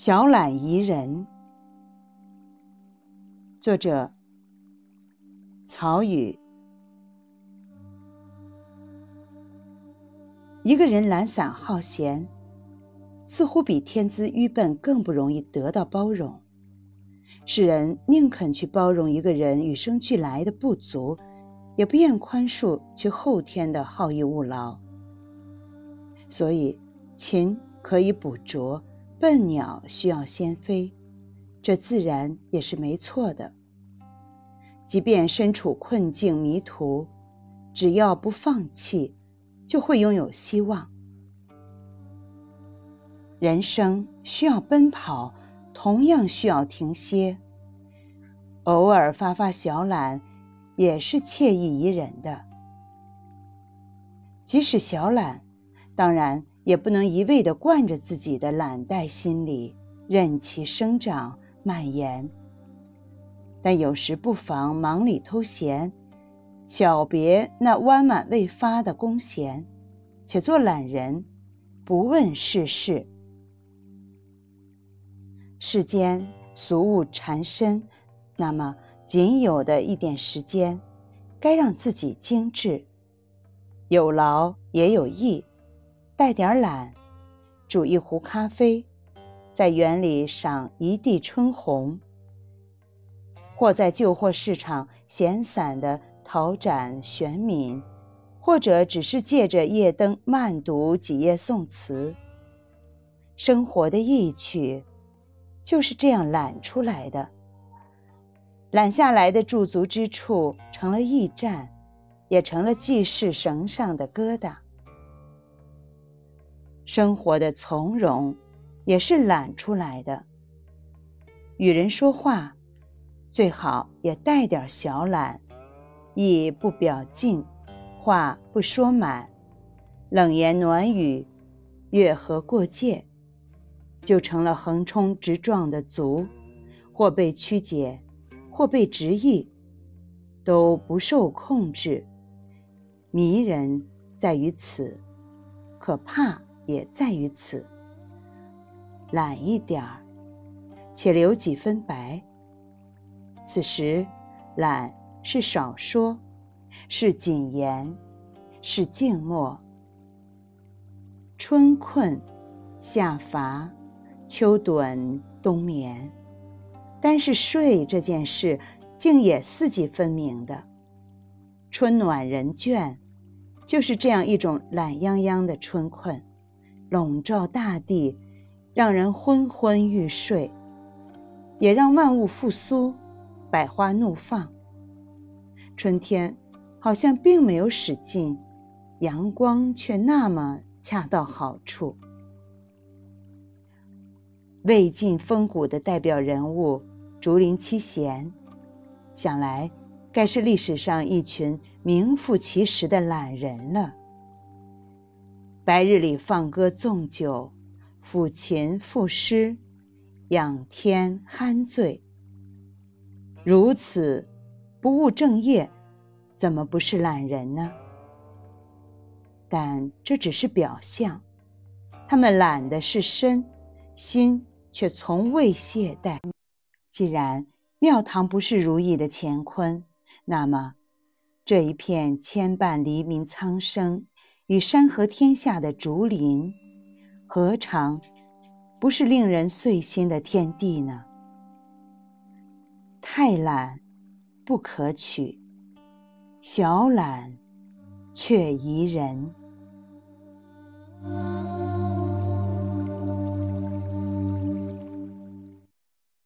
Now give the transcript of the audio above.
小懒宜人。作者：曹禺。一个人懒散好闲，似乎比天资愚笨更不容易得到包容。世人宁肯去包容一个人与生俱来的不足，也不愿宽恕其后天的好逸恶劳。所以，勤可以捕捉。笨鸟需要先飞，这自然也是没错的。即便身处困境迷途，只要不放弃，就会拥有希望。人生需要奔跑，同样需要停歇。偶尔发发小懒，也是惬意宜人的。即使小懒，当然。也不能一味地惯着自己的懒怠心理，任其生长蔓延。但有时不妨忙里偷闲，小别那弯满未发的弓弦，且做懒人，不问世事。世间俗物缠身，那么仅有的一点时间，该让自己精致，有劳也有逸。带点懒，煮一壶咖啡，在园里赏一地春红，或在旧货市场闲散的讨展选敏，或者只是借着夜灯慢读几页宋词。生活的意趣，就是这样懒出来的。懒下来的驻足之处，成了驿站，也成了记事绳上的疙瘩。生活的从容，也是懒出来的。与人说话，最好也带点小懒，意不表尽，话不说满，冷言暖语，越河过界，就成了横冲直撞的卒，或被曲解，或被直译，都不受控制。迷人在于此，可怕。也在于此，懒一点儿，且留几分白。此时，懒是少说，是谨言，是静默。春困，夏乏，秋盹，冬眠。单是睡这件事，竟也四季分明的。春暖人倦，就是这样一种懒洋洋的春困。笼罩大地，让人昏昏欲睡，也让万物复苏，百花怒放。春天好像并没有使劲，阳光却那么恰到好处。魏晋风骨的代表人物竹林七贤，想来该是历史上一群名副其实的懒人了。白日里放歌纵酒，抚琴赋诗，仰天酣醉。如此不务正业，怎么不是懒人呢？但这只是表象，他们懒的是身，心却从未懈怠。既然庙堂不是如意的乾坤，那么这一片牵绊黎民苍生。与山河天下的竹林何尝不是令人碎心的天地呢？太懒不可取小懒却宜人。